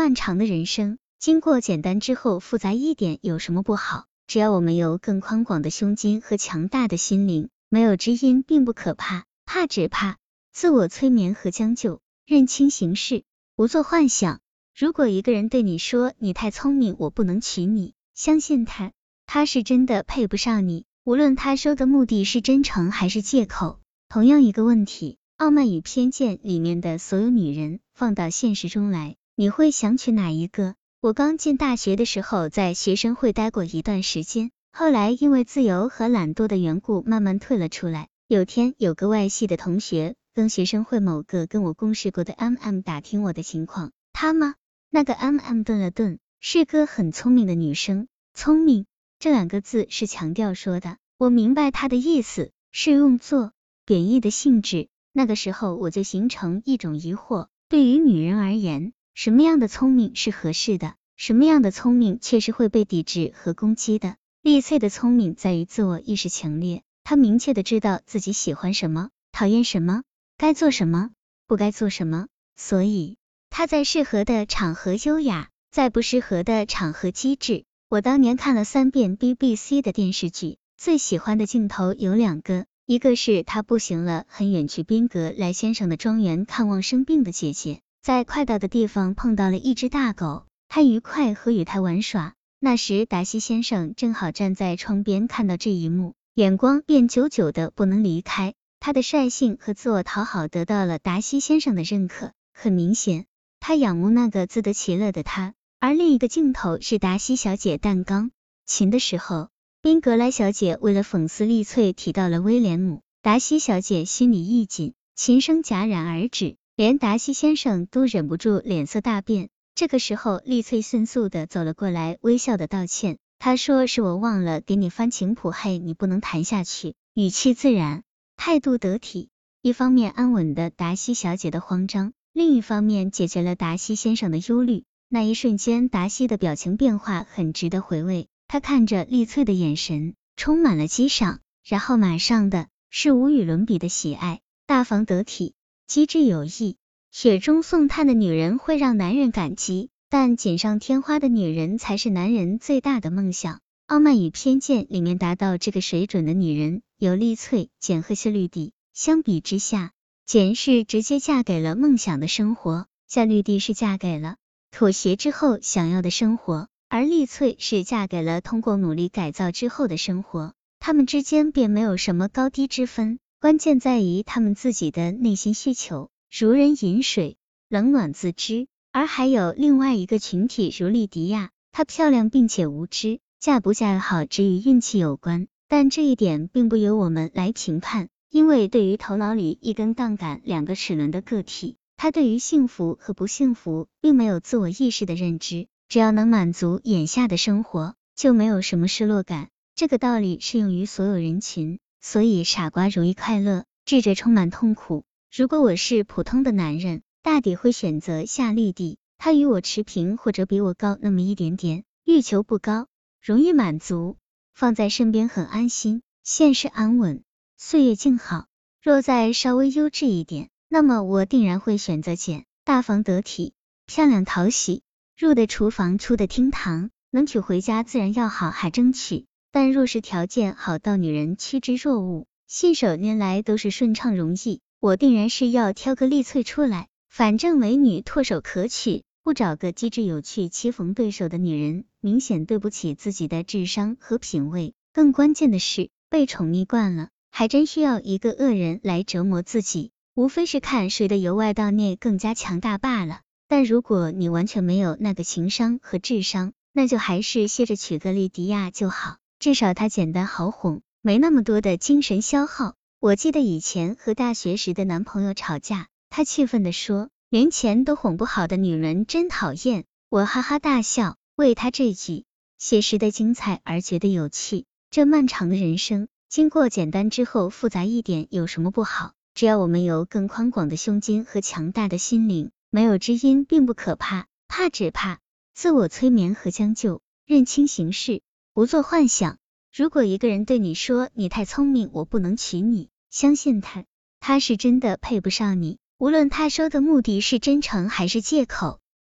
漫长的人生，经过简单之后复杂一点有什么不好？只要我们有更宽广的胸襟和强大的心灵，没有知音并不可怕，怕只怕自我催眠和将就，认清形势，不做幻想。如果一个人对你说你太聪明，我不能娶你，相信他，他是真的配不上你。无论他说的目的是真诚还是借口。同样一个问题，《傲慢与偏见》里面的所有女人放到现实中来，你会想娶哪一个？我刚进大学的时候，在学生会待过一段时间，后来因为自由和懒惰的缘故，慢慢退了出来。有天，有个外系的同学跟学生会某个跟我共事过的 M M 打听我的情况，他吗？那个 M M 顿了顿，是个很聪明的女生，聪明这两个字是强调说的，我明白他的意思，是用作贬义的性质。那个时候我就形成一种疑惑，对于女人而言。什么样的聪明是合适的？什么样的聪明却是会被抵制和攻击的？丽翠的聪明在于自我意识强烈，她明确的知道自己喜欢什么，讨厌什么，该做什么，不该做什么，所以她在适合的场合优雅，在不适合的场合机智。我当年看了三遍 BBC 的电视剧，最喜欢的镜头有两个，一个是她步行了，很远去宾格莱先生的庄园看望生病的姐姐。在快到的地方碰到了一只大狗，他愉快和与它玩耍。那时达西先生正好站在窗边，看到这一幕，眼光便久久的不能离开。他的率性和自我讨好得到了达西先生的认可。很明显，他仰慕那个自得其乐的他。而另一个镜头是达西小姐弹钢琴的时候，宾格莱小姐为了讽刺丽翠提到了威廉姆，达西小姐心里一紧，琴声戛然而止。连达西先生都忍不住脸色大变。这个时候，丽翠迅速的走了过来，微笑的道歉。她说：“是我忘了给你翻琴谱，嘿，你不能弹下去。”语气自然，态度得体，一方面安稳的达西小姐的慌张，另一方面解决了达西先生的忧虑。那一瞬间，达西的表情变化很值得回味。他看着丽翠的眼神充满了激赏，然后马上的是无与伦比的喜爱，大方得体。机智有益，雪中送炭的女人会让男人感激，但锦上添花的女人才是男人最大的梦想。傲慢与偏见里面达到这个水准的女人有丽翠、简和谢绿蒂。相比之下，简是直接嫁给了梦想的生活，夏绿蒂是嫁给了妥协之后想要的生活，而丽翠是嫁给了通过努力改造之后的生活。他们之间便没有什么高低之分。关键在于他们自己的内心需求，如人饮水，冷暖自知。而还有另外一个群体，如莉迪亚，她漂亮并且无知，嫁不嫁好只与运气有关，但这一点并不由我们来评判，因为对于头脑里一根杠杆、两个齿轮的个体，他对于幸福和不幸福并没有自我意识的认知，只要能满足眼下的生活，就没有什么失落感。这个道理适用于所有人群。所以傻瓜容易快乐，智者充满痛苦。如果我是普通的男人，大抵会选择夏绿蒂，他与我持平或者比我高那么一点点，欲求不高，容易满足，放在身边很安心，现实安稳，岁月静好。若再稍微优质一点，那么我定然会选择简，大方得体，漂亮讨喜，入的厨房，出的厅堂，能娶回家自然要好，还争取。但若是条件好到女人趋之若鹜，信手拈来都是顺畅容易，我定然是要挑个丽翠出来。反正美女唾手可取，不找个机智有趣、棋逢对手的女人，明显对不起自己的智商和品味。更关键的是，被宠溺惯了，还真需要一个恶人来折磨自己。无非是看谁的由外到内更加强大罢了。但如果你完全没有那个情商和智商，那就还是歇着娶个莉迪亚就好。至少他简单好哄，没那么多的精神消耗。我记得以前和大学时的男朋友吵架，他气愤的说：“连钱都哄不好的女人真讨厌。”我哈哈大笑，为他这句写实的精彩而觉得有趣。这漫长的人生，经过简单之后复杂一点有什么不好？只要我们有更宽广的胸襟和强大的心灵，没有知音并不可怕，怕只怕自我催眠和将就，认清形势。不做幻想。如果一个人对你说你太聪明，我不能娶你，相信他，他是真的配不上你。无论他说的目的是真诚还是借口。